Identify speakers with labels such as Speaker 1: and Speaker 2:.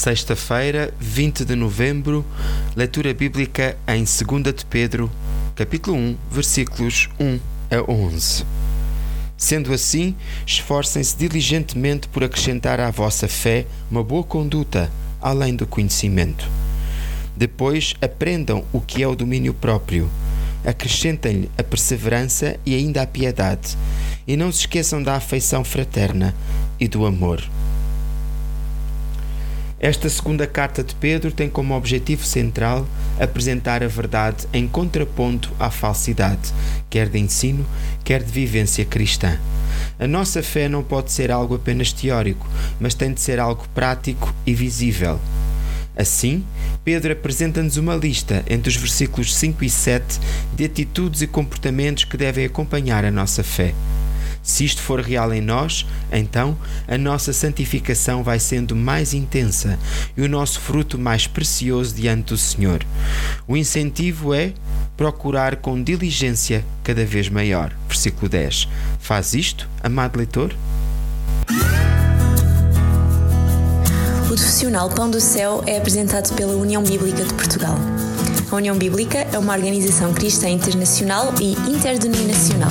Speaker 1: Sexta-feira, 20 de novembro, leitura bíblica em 2 de Pedro, capítulo 1, versículos 1 a 11. Sendo assim, esforcem-se diligentemente por acrescentar à vossa fé uma boa conduta, além do conhecimento. Depois, aprendam o que é o domínio próprio. Acrescentem-lhe a perseverança e ainda a piedade. E não se esqueçam da afeição fraterna e do amor. Esta segunda carta de Pedro tem como objetivo central apresentar a verdade em contraponto à falsidade, quer de ensino, quer de vivência cristã. A nossa fé não pode ser algo apenas teórico, mas tem de ser algo prático e visível. Assim, Pedro apresenta-nos uma lista entre os versículos 5 e 7 de atitudes e comportamentos que devem acompanhar a nossa fé. Se isto for real em nós, então a nossa santificação vai sendo mais intensa e o nosso fruto mais precioso diante do Senhor. O incentivo é procurar com diligência cada vez maior. Versículo 10. Faz isto, amado leitor?
Speaker 2: O profissional Pão do Céu é apresentado pela União Bíblica de Portugal. A União Bíblica é uma organização cristã internacional e interdenominacional